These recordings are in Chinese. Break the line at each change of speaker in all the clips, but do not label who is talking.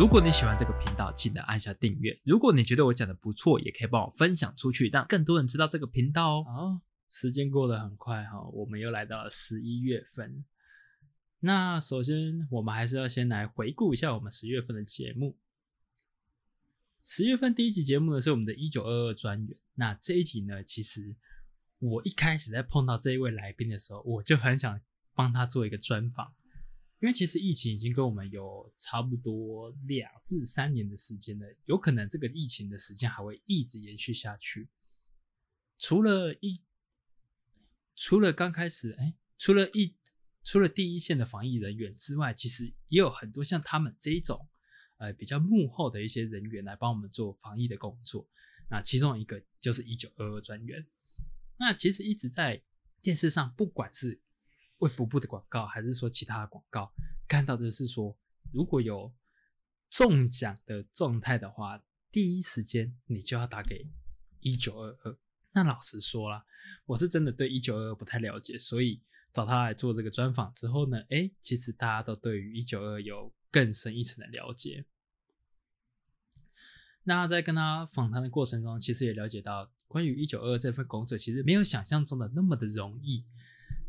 如果你喜欢这个频道，记得按下订阅。如果你觉得我讲的不错，也可以帮我分享出去，让更多人知道这个频道哦。时间过得很快哈，我们又来到了十一月份。那首先，我们还是要先来回顾一下我们十月份的节目。十月份第一集节目呢是我们的“一九二二”专员。那这一集呢，其实我一开始在碰到这一位来宾的时候，我就很想帮他做一个专访。因为其实疫情已经跟我们有差不多两至三年的时间了，有可能这个疫情的时间还会一直延续下去。除了一，除了刚开始，哎，除了一，除了第一线的防疫人员之外，其实也有很多像他们这一种，呃，比较幕后的一些人员来帮我们做防疫的工作。那其中一个就是一九二二专员。那其实一直在电视上，不管是卫福部的广告，还是说其他的广告，看到的是说，如果有中奖的状态的话，第一时间你就要打给一九二二。那老实说啦，我是真的对一九二二不太了解，所以找他来做这个专访之后呢，哎，其实大家都对于一九二有更深一层的了解。那在跟他访谈的过程中，其实也了解到，关于一九二二这份工作，其实没有想象中的那么的容易。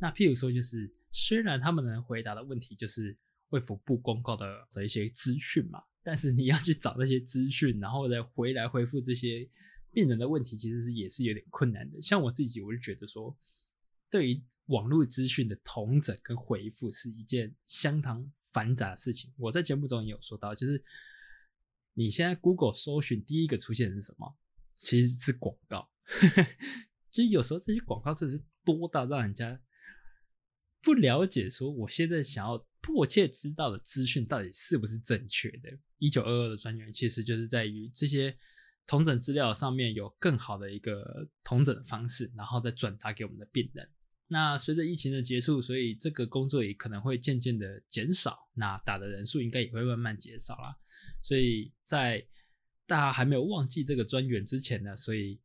那譬如说，就是虽然他们能回答的问题就是卫福部公告的的一些资讯嘛，但是你要去找那些资讯，然后再回来回复这些病人的问题，其实是也是有点困难的。像我自己，我就觉得说，对于网络资讯的同整跟回复是一件相当繁杂的事情。我在节目中也有说到，就是你现在 Google 搜寻第一个出现的是什么？其实是广告。其实有时候这些广告真的是多到让人家。不了解，说我现在想要迫切知道的资讯到底是不是正确的？一九二二的专员其实就是在于这些同诊资料上面有更好的一个同诊的方式，然后再转达给我们的病人。那随着疫情的结束，所以这个工作也可能会渐渐的减少，那打的人数应该也会慢慢减少啦。所以在大家还没有忘记这个专员之前呢，所以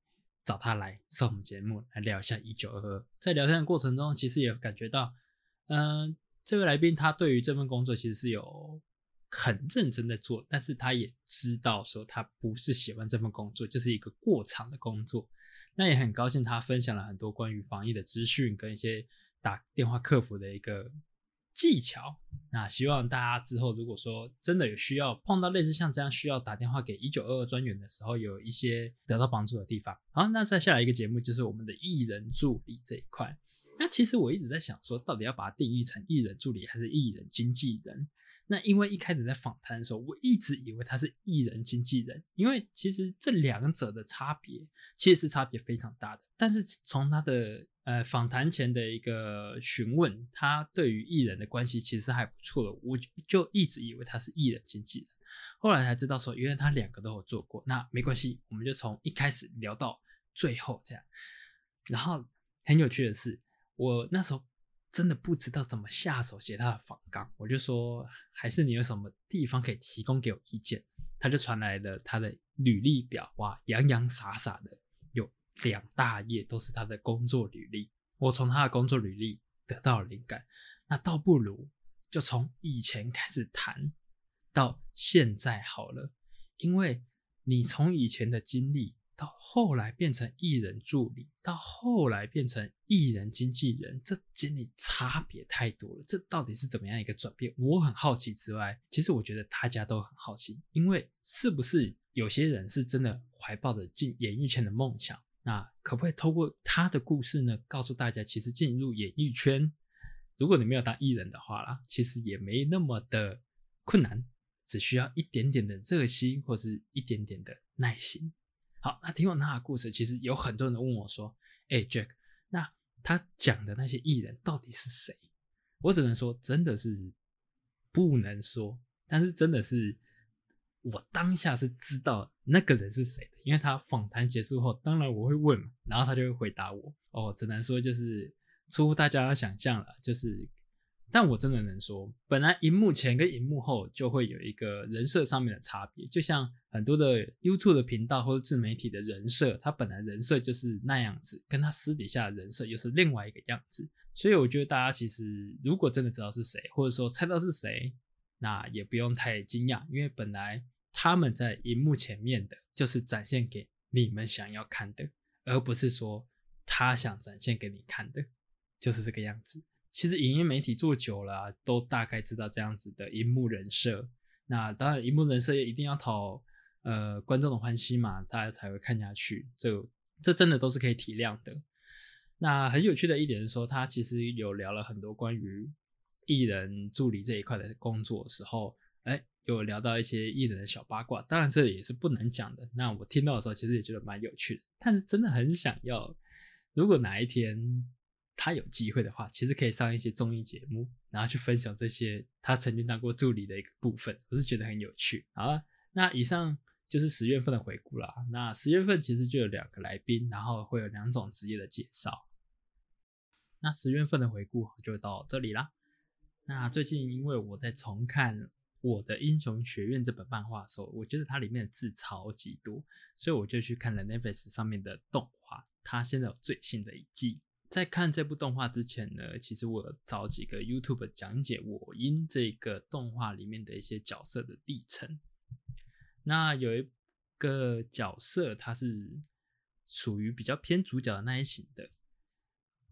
找他来上我们节目来聊一下一九二二。在聊天的过程中，其实也感觉到。嗯，这位来宾他对于这份工作其实是有很认真的做，但是他也知道说他不是喜欢这份工作，就是一个过场的工作。那也很高兴他分享了很多关于防疫的资讯跟一些打电话客服的一个技巧。那希望大家之后如果说真的有需要碰到类似像这样需要打电话给一九二二专员的时候，有一些得到帮助的地方。好，那再下来一个节目就是我们的艺人助理这一块。那其实我一直在想说，到底要把它定义成艺人助理还是艺人经纪人？那因为一开始在访谈的时候，我一直以为他是艺人经纪人，因为其实这两者的差别其实是差别非常大的。但是从他的呃访谈前的一个询问，他对于艺人的关系其实还不错的，我就一直以为他是艺人经纪人。后来才知道说，原来他两个都有做过。那没关系，我们就从一开始聊到最后这样。然后很有趣的是。我那时候真的不知道怎么下手写他的访纲，我就说还是你有什么地方可以提供给我意见。他就传来了他的履历表，哇，洋洋洒洒的有两大页都是他的工作履历。我从他的工作履历得到了灵感，那倒不如就从以前开始谈到现在好了，因为你从以前的经历。到后来变成艺人助理，到后来变成艺人经纪人，这经历差别太多了。这到底是怎么样一个转变？我很好奇。之外，其实我觉得大家都很好奇，因为是不是有些人是真的怀抱着进演艺圈的梦想？那可不可以透过他的故事呢，告诉大家，其实进入演艺圈，如果你没有当艺人的话啦，其实也没那么的困难，只需要一点点的热心，或是一点点的耐心。好，那听完他的故事，其实有很多人问我说：“哎，Jack，那他讲的那些艺人到底是谁？”我只能说，真的是不能说，但是真的是我当下是知道那个人是谁的，因为他访谈结束后，当然我会问嘛，然后他就会回答我。哦，只能说就是出乎大家的想象了，就是但我真的能说，本来荧幕前跟荧幕后就会有一个人设上面的差别，就像很多的 YouTube 的频道或者自媒体的人设，他本来人设就是那样子，跟他私底下的人设又是另外一个样子。所以我觉得大家其实如果真的知道是谁，或者说猜到是谁，那也不用太惊讶，因为本来他们在荧幕前面的就是展现给你们想要看的，而不是说他想展现给你看的，就是这个样子。其实影音媒体做久了，都大概知道这样子的荧幕人设。那当然，荧幕人设也一定要讨呃观众的欢心嘛，大家才会看下去。这这真的都是可以体谅的。那很有趣的一点是说，他其实有聊了很多关于艺人助理这一块的工作的时候，哎，有聊到一些艺人的小八卦。当然，这也是不能讲的。那我听到的时候，其实也觉得蛮有趣的。但是真的很想要，如果哪一天。他有机会的话，其实可以上一些综艺节目，然后去分享这些他曾经当过助理的一个部分，我是觉得很有趣。好，那以上就是十月份的回顾了。那十月份其实就有两个来宾，然后会有两种职业的介绍。那十月份的回顾就到这里啦。那最近因为我在重看《我的英雄学院》这本漫画的时候，我觉得它里面的字超级多，所以我就去看了 Netflix 上面的动画，它现在有最新的一季。在看这部动画之前呢，其实我找几个 YouTube 讲解我因这个动画里面的一些角色的历程。那有一个角色，他是属于比较偏主角的那一型的。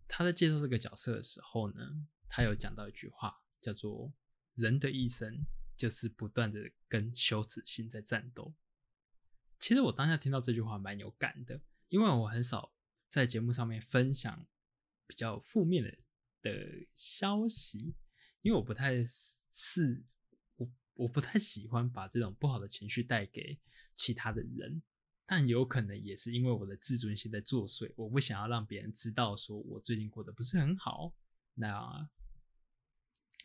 他在介绍这个角色的时候呢，他有讲到一句话，叫做“人的一生就是不断的跟羞耻心在战斗”。其实我当下听到这句话蛮有感的，因为我很少在节目上面分享。比较负面的的消息，因为我不太是我我不太喜欢把这种不好的情绪带给其他的人，但有可能也是因为我的自尊心在作祟，我不想要让别人知道说我最近过得不是很好，那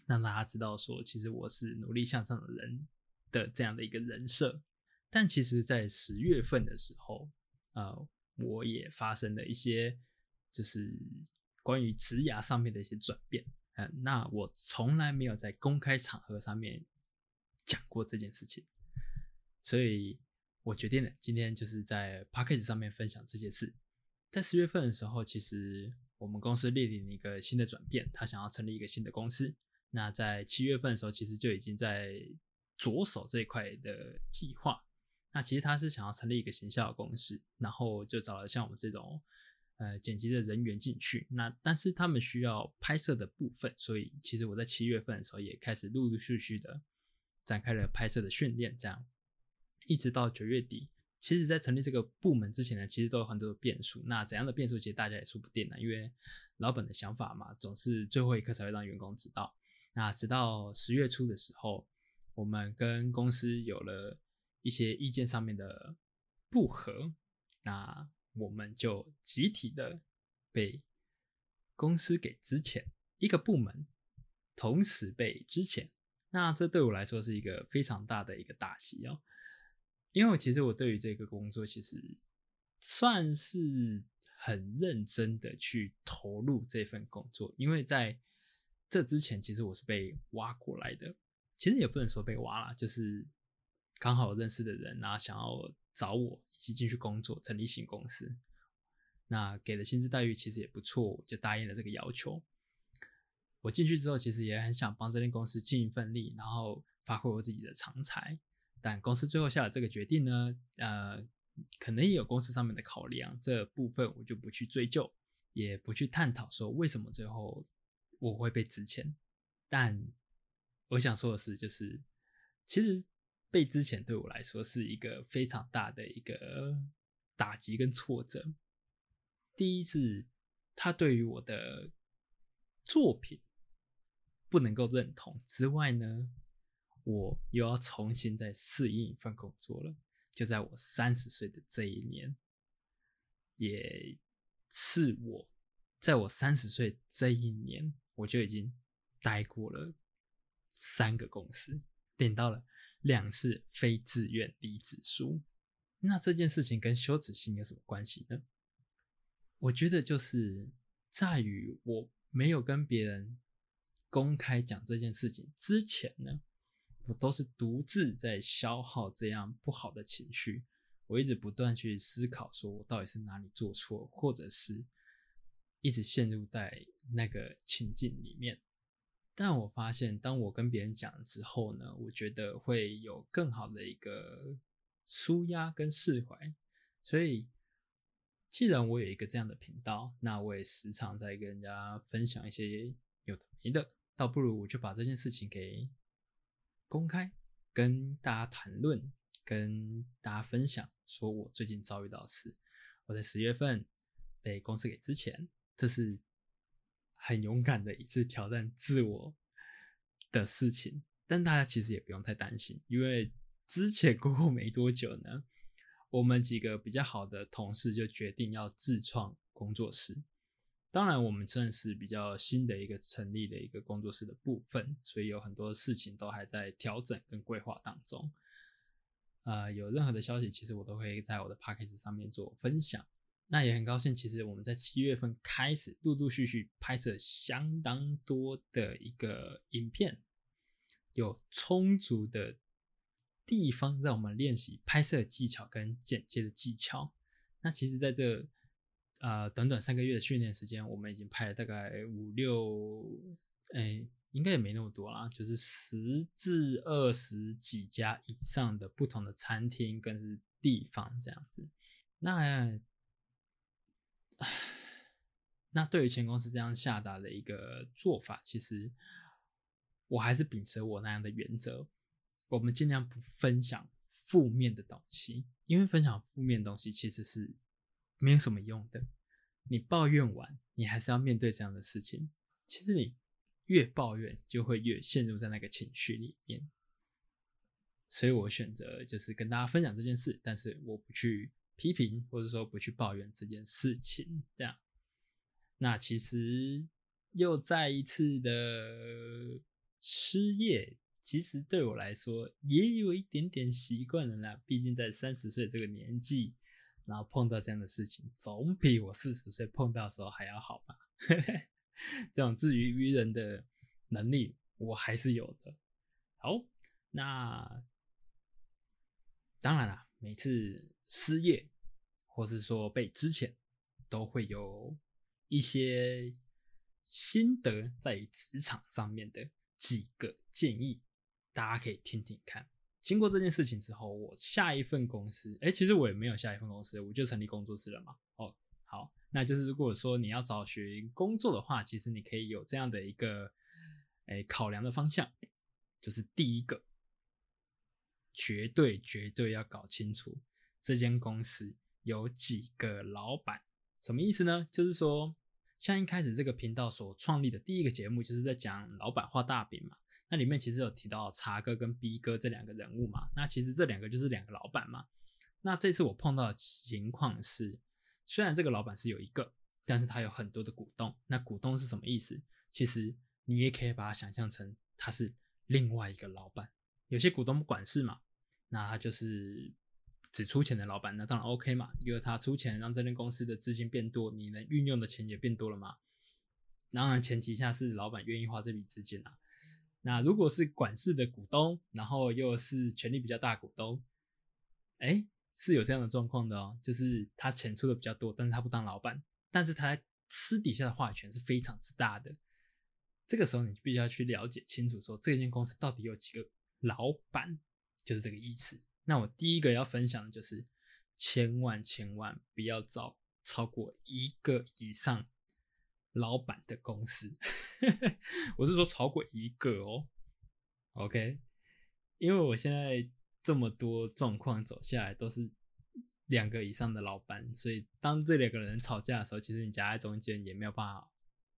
让大家知道说其实我是努力向上的人的这样的一个人设。但其实，在十月份的时候，呃，我也发生了一些就是。关于职涯上面的一些转变，嗯，那我从来没有在公开场合上面讲过这件事情，所以我决定了今天就是在 p a c k a g e 上面分享这件事。在十月份的时候，其实我们公司面临一个新的转变，他想要成立一个新的公司。那在七月份的时候，其实就已经在着手这一块的计划。那其实他是想要成立一个行销公司，然后就找了像我们这种。呃，剪辑的人员进去，那但是他们需要拍摄的部分，所以其实我在七月份的时候也开始陆陆续续的展开了拍摄的训练，这样一直到九月底。其实，在成立这个部门之前呢，其实都有很多的变数。那怎样的变数，其实大家也说不定呢，因为老板的想法嘛，总是最后一刻才会让员工知道。那直到十月初的时候，我们跟公司有了一些意见上面的不合，那。我们就集体的被公司给支遣，一个部门同时被支遣，那这对我来说是一个非常大的一个打击哦。因为其实我对于这个工作其实算是很认真的去投入这份工作，因为在这之前其实我是被挖过来的，其实也不能说被挖了，就是刚好认识的人然后想要。找我一起进去工作，成立新公司，那给的薪资待遇其实也不错，就答应了这个要求。我进去之后，其实也很想帮这间公司尽一份力，然后发挥我自己的长才。但公司最后下了这个决定呢，呃，可能也有公司上面的考量，这部分我就不去追究，也不去探讨说为什么最后我会被值钱。但我想说的是，就是其实。被之前对我来说是一个非常大的一个打击跟挫折。第一次，他对于我的作品不能够认同之外呢，我又要重新再适应一份工作了。就在我三十岁的这一年，也是我在我三十岁这一年，我就已经待过了三个公司，领到了。两次非自愿离职书，那这件事情跟羞耻心有什么关系呢？我觉得就是在于我没有跟别人公开讲这件事情之前呢，我都是独自在消耗这样不好的情绪。我一直不断去思考，说我到底是哪里做错，或者是一直陷入在那个情境里面。但我发现，当我跟别人讲之后呢，我觉得会有更好的一个舒压跟释怀。所以，既然我有一个这样的频道，那我也时常在跟人家分享一些有的没的，倒不如我就把这件事情给公开，跟大家谈论。跟大家分享，说我最近遭遇到的事。我在十月份被公司给之前，这是很勇敢的一次挑战自我的事情。但大家其实也不用太担心，因为之前过后没多久呢，我们几个比较好的同事就决定要自创工作室。当然，我们算是比较新的一个成立的一个工作室的部分，所以有很多事情都还在调整跟规划当中。呃，有任何的消息，其实我都会在我的 p a c k a g e 上面做分享。那也很高兴，其实我们在七月份开始陆陆续续拍摄相当多的一个影片，有充足的地方让我们练习拍摄技巧跟剪接的技巧。那其实，在这呃短短三个月的训练时间，我们已经拍了大概五六，哎。应该也没那么多啦，就是十至二十几家以上的不同的餐厅跟是地方这样子。那，那对于前公司这样下达的一个做法，其实我还是秉持我那样的原则，我们尽量不分享负面的东西，因为分享负面东西其实是没有什么用的。你抱怨完，你还是要面对这样的事情。其实你。越抱怨就会越陷入在那个情绪里面，所以我选择就是跟大家分享这件事，但是我不去批评或者说不去抱怨这件事情。这样，那其实又再一次的失业，其实对我来说也有一点点习惯了啦。毕竟在三十岁这个年纪，然后碰到这样的事情，总比我四十岁碰到的时候还要好吧。这种自娱于人的能力，我还是有的。好，那当然了，每次失业或是说被之前，都会有一些心得在于职场上面的几个建议，大家可以听听看。经过这件事情之后，我下一份公司，哎，其实我也没有下一份公司，我就成立工作室了嘛。哦，好。那就是如果说你要找寻工作的话，其实你可以有这样的一个诶考量的方向，就是第一个，绝对绝对要搞清楚这间公司有几个老板，什么意思呢？就是说，像一开始这个频道所创立的第一个节目，就是在讲老板画大饼嘛。那里面其实有提到茶哥跟 B 哥这两个人物嘛。那其实这两个就是两个老板嘛。那这次我碰到的情况是。虽然这个老板是有一个，但是他有很多的股东。那股东是什么意思？其实你也可以把它想象成他是另外一个老板。有些股东不管事嘛，那他就是只出钱的老板，那当然 OK 嘛，因为他出钱让这间公司的资金变多，你能运用的钱也变多了嘛。当然前提下是老板愿意花这笔资金啊。那如果是管事的股东，然后又是权力比较大股东，哎。是有这样的状况的哦，就是他钱出的比较多，但是他不当老板，但是他私底下的话语权是非常之大的。这个时候你必须要去了解清楚，说这间公司到底有几个老板，就是这个意思。那我第一个要分享的就是，千万千万不要找超过一个以上老板的公司。我是说超过一个哦，OK，因为我现在。这么多状况走下来都是两个以上的老板，所以当这两个人吵架的时候，其实你夹在中间也没有办法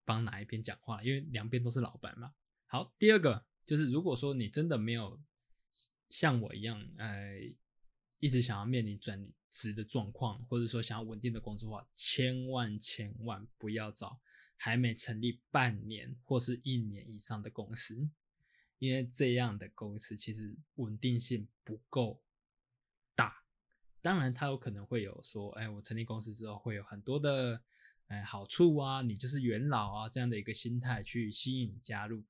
帮哪一边讲话，因为两边都是老板嘛。好，第二个就是如果说你真的没有像我一样，呃，一直想要面临转职的状况，或者说想要稳定的工作的话，千万千万不要找还没成立半年或是一年以上的公司。因为这样的公司其实稳定性不够大，当然他有可能会有说，哎，我成立公司之后会有很多的，哎，好处啊，你就是元老啊这样的一个心态去吸引加入，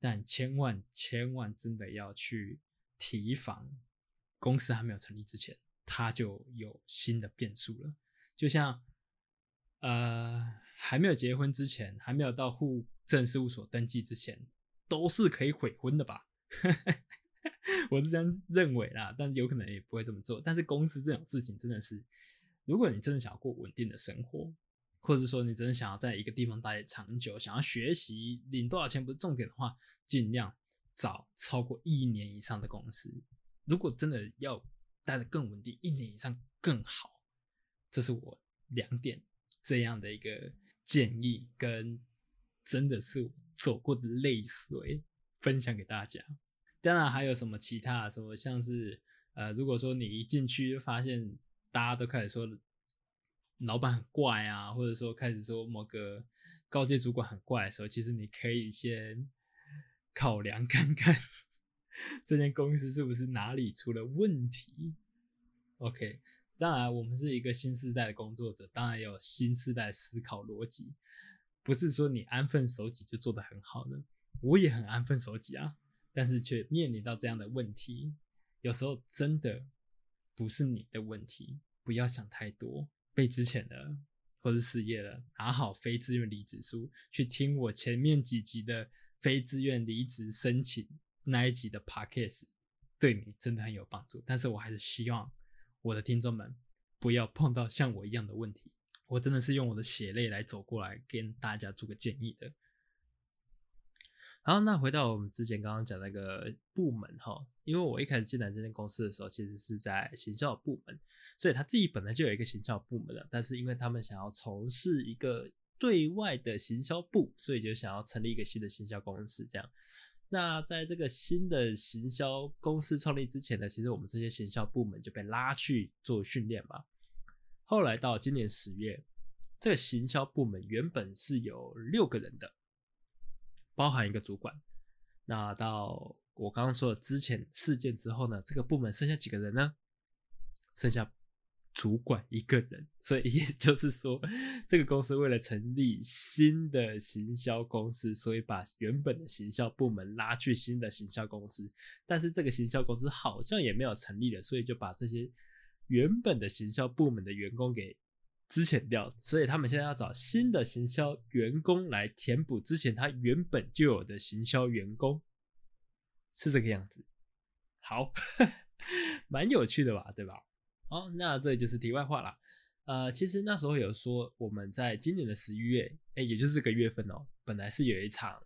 但千万千万真的要去提防，公司还没有成立之前，它就有新的变数了。就像呃，还没有结婚之前，还没有到户政事务所登记之前，都是可以悔婚的吧？我是这样认为啦，但是有可能也不会这么做。但是公司这种事情真的是，如果你真的想要过稳定的生活，或者说你真的想要在一个地方待长久，想要学习领多少钱不是重点的话，尽量找超过一年以上的公司。如果真的要待的更稳定，一年以上更好。这是我两点这样的一个建议，跟真的是走过的泪水分享给大家。当然还有什么其他什么，像是呃，如果说你一进去发现大家都开始说老板很怪啊，或者说开始说某个高阶主管很怪的时候，其实你可以先考量看看这间公司是不是哪里出了问题。OK，当然我们是一个新时代的工作者，当然有新时代思考逻辑，不是说你安分守己就做得很好的，我也很安分守己啊。但是却面临到这样的问题，有时候真的不是你的问题，不要想太多。被之前了或者失业了，拿好非自愿离职书，去听我前面几集的非自愿离职申请那一集的 podcast，对你真的很有帮助。但是我还是希望我的听众们不要碰到像我一样的问题。我真的是用我的血泪来走过来，跟大家做个建议的。好，那回到我们之前刚刚讲那个部门哈，因为我一开始进来这间公司的时候，其实是在行销部门，所以他自己本来就有一个行销部门的，但是因为他们想要从事一个对外的行销部，所以就想要成立一个新的行销公司。这样，那在这个新的行销公司创立之前呢，其实我们这些行销部门就被拉去做训练嘛。后来到今年十月，这个行销部门原本是有六个人的。包含一个主管，那到我刚刚说的之前事件之后呢，这个部门剩下几个人呢？剩下主管一个人，所以也 就是说，这个公司为了成立新的行销公司，所以把原本的行销部门拉去新的行销公司，但是这个行销公司好像也没有成立了，所以就把这些原本的行销部门的员工给。之前掉，所以他们现在要找新的行销员工来填补之前他原本就有的行销员工，是这个样子。好，蛮有趣的吧，对吧？好，那这就是题外话了。呃，其实那时候有说，我们在今年的十一月，哎，也就是这个月份哦，本来是有一场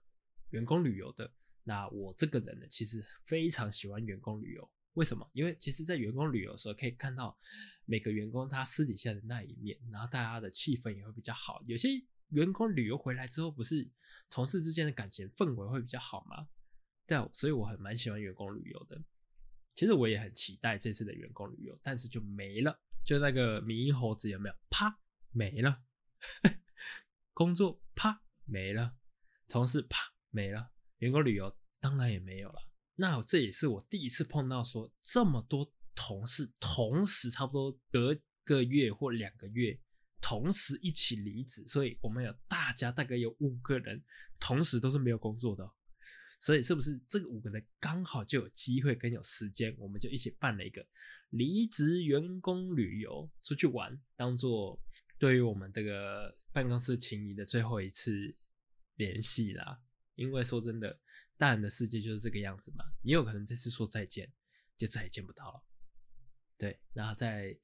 员工旅游的。那我这个人呢，其实非常喜欢员工旅游。为什么？因为其实，在员工旅游的时候，可以看到每个员工他私底下的那一面，然后大家的气氛也会比较好。有些员工旅游回来之后，不是同事之间的感情氛围会比较好吗？对，所以我很蛮喜欢员工旅游的。其实我也很期待这次的员工旅游，但是就没了。就那个猕猴子有没有？啪，没了。工作啪没了，同事啪没了，员工旅游当然也没有了。那这也是我第一次碰到说这么多同事同时差不多隔个月或两个月同时一起离职，所以我们有大家大概有五个人同时都是没有工作的，所以是不是这个五个人刚好就有机会跟有时间，我们就一起办了一个离职员工旅游出去玩，当做对于我们这个办公室情谊的最后一次联系啦。因为说真的。大人的世界就是这个样子嘛，你有可能这次说再见，就再也见不到了。对，然后在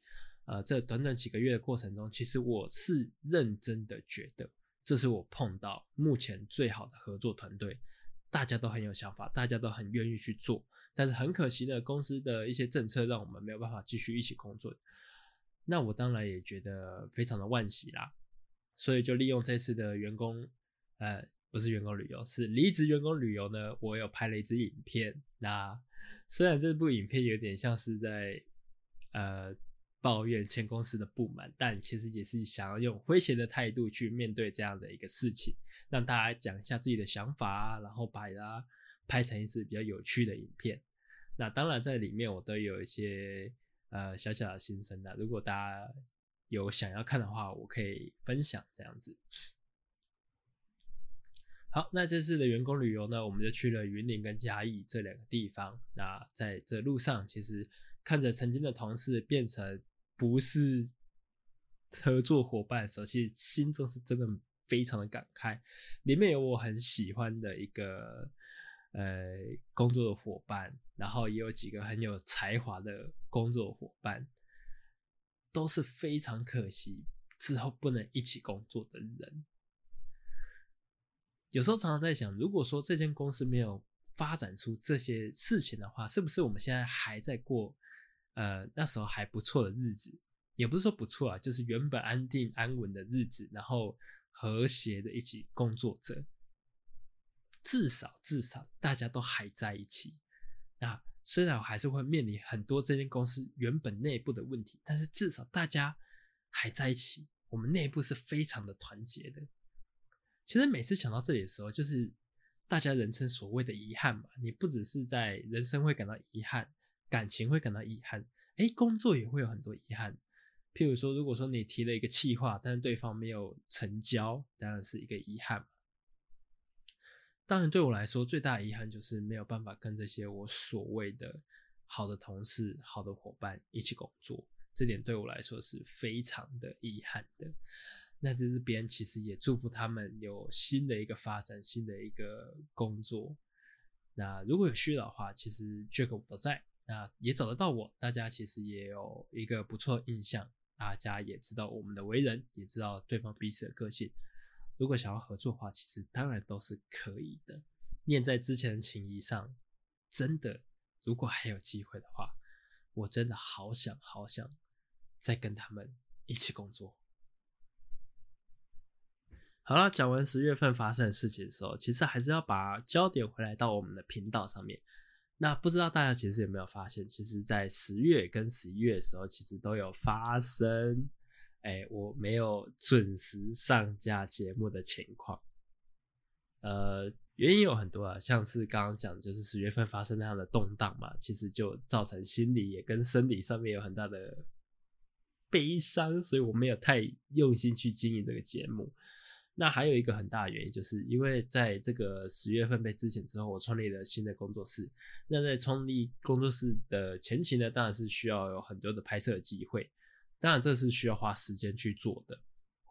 呃这短短几个月的过程中，其实我是认真的觉得，这是我碰到目前最好的合作团队，大家都很有想法，大家都很愿意去做。但是很可惜的，公司的一些政策让我们没有办法继续一起工作。那我当然也觉得非常的惋惜啦，所以就利用这次的员工，呃。不是员工旅游，是离职员工旅游呢。我有拍了一支影片，那虽然这部影片有点像是在呃抱怨前公司的不满，但其实也是想要用诙谐的态度去面对这样的一个事情，让大家讲一下自己的想法，然后把它拍成一支比较有趣的影片。那当然在里面我都有一些呃小小的心声的，如果大家有想要看的话，我可以分享这样子。好，那这次的员工旅游呢，我们就去了云林跟嘉义这两个地方。那在这路上，其实看着曾经的同事变成不是合作伙伴的时候，其实心中是真的非常的感慨。里面有我很喜欢的一个呃工作的伙伴，然后也有几个很有才华的工作伙伴，都是非常可惜之后不能一起工作的人。有时候常常在想，如果说这间公司没有发展出这些事情的话，是不是我们现在还在过呃那时候还不错的日子？也不是说不错啊，就是原本安定安稳的日子，然后和谐的一起工作着，至少至少大家都还在一起。那虽然我还是会面临很多这间公司原本内部的问题，但是至少大家还在一起，我们内部是非常的团结的。其实每次想到这里的时候，就是大家人称所谓的遗憾嘛。你不只是在人生会感到遗憾，感情会感到遗憾，哎，工作也会有很多遗憾。譬如说，如果说你提了一个计划，但是对方没有成交，当然是一个遗憾。当然，对我来说最大的遗憾就是没有办法跟这些我所谓的好的同事、好的伙伴一起工作，这点对我来说是非常的遗憾的。那这边其实也祝福他们有新的一个发展，新的一个工作。那如果有需要的话，其实 Jack 我都在，那也找得到我。大家其实也有一个不错印象，大家也知道我们的为人，也知道对方彼此的个性。如果想要合作的话，其实当然都是可以的。念在之前的情谊上，真的，如果还有机会的话，我真的好想好想再跟他们一起工作。好了，讲完十月份发生的事情的时候，其实还是要把焦点回来到我们的频道上面。那不知道大家其实有没有发现，其实，在十月跟十一月的时候，其实都有发生，哎，我没有准时上架节目的情况。呃，原因有很多啊，像是刚刚讲，就是十月份发生那样的动荡嘛，其实就造成心理也跟生理上面有很大的悲伤，所以我没有太用心去经营这个节目。那还有一个很大的原因，就是因为在这个十月份被之前之后，我创立了新的工作室。那在创立工作室的前期呢，当然是需要有很多的拍摄机会，当然这是需要花时间去做的。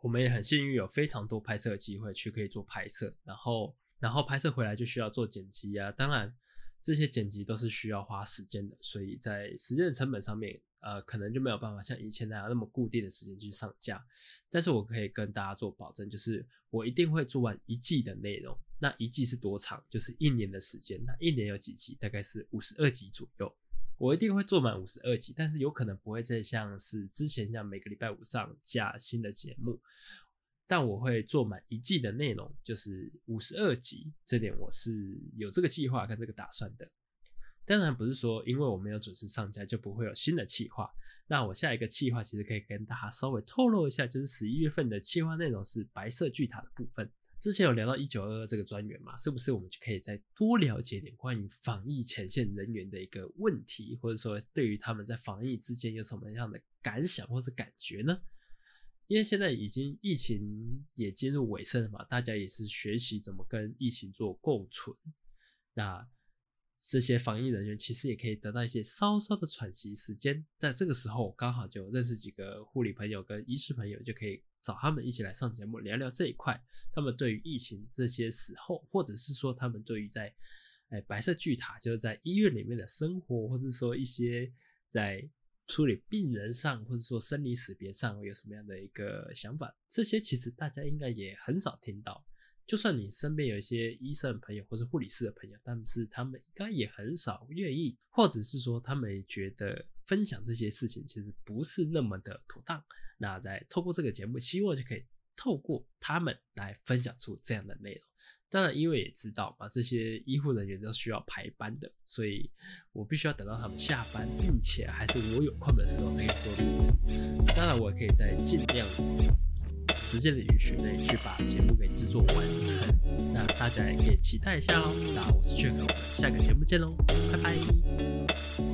我们也很幸运有非常多拍摄机会去可以做拍摄，然后然后拍摄回来就需要做剪辑啊，当然这些剪辑都是需要花时间的，所以在时间的成本上面。呃，可能就没有办法像以前那样那么固定的时间去上架，但是我可以跟大家做保证，就是我一定会做完一季的内容。那一季是多长？就是一年的时间。那一年有几集？大概是五十二集左右。我一定会做满五十二集，但是有可能不会再像是之前像每个礼拜五上架新的节目，但我会做满一季的内容，就是五十二集。这点我是有这个计划跟这个打算的。当然不是说因为我没有准时上架就不会有新的企划。那我下一个企划其实可以跟大家稍微透露一下，就是十一月份的企划内容是白色巨塔的部分。之前有聊到一九二二这个专员嘛，是不是我们就可以再多了解点关于防疫前线人员的一个问题，或者说对于他们在防疫之间有什么样的感想或者感觉呢？因为现在已经疫情也进入尾声了嘛，大家也是学习怎么跟疫情做共存。那这些防疫人员其实也可以得到一些稍稍的喘息时间，在这个时候刚好就认识几个护理朋友跟医师朋友，就可以找他们一起来上节目聊聊这一块。他们对于疫情这些时候，或者是说他们对于在哎白色巨塔就是在医院里面的生活，或者说一些在处理病人上，或者说生离死别上有什么样的一个想法，这些其实大家应该也很少听到。就算你身边有一些医生朋友或者护理师的朋友，但是他们应该也很少愿意，或者是说他们觉得分享这些事情其实不是那么的妥当。那在透过这个节目，希望就可以透过他们来分享出这样的内容。当然，因为也知道嘛，这些医护人员都需要排班的，所以我必须要等到他们下班，并且还是我有空的时候才可以做录制。当然，我可以在尽量。时间的允许内去把节目给制作完成，那大家也可以期待一下哦。那我是 Jack，我们下个节目见喽，拜拜。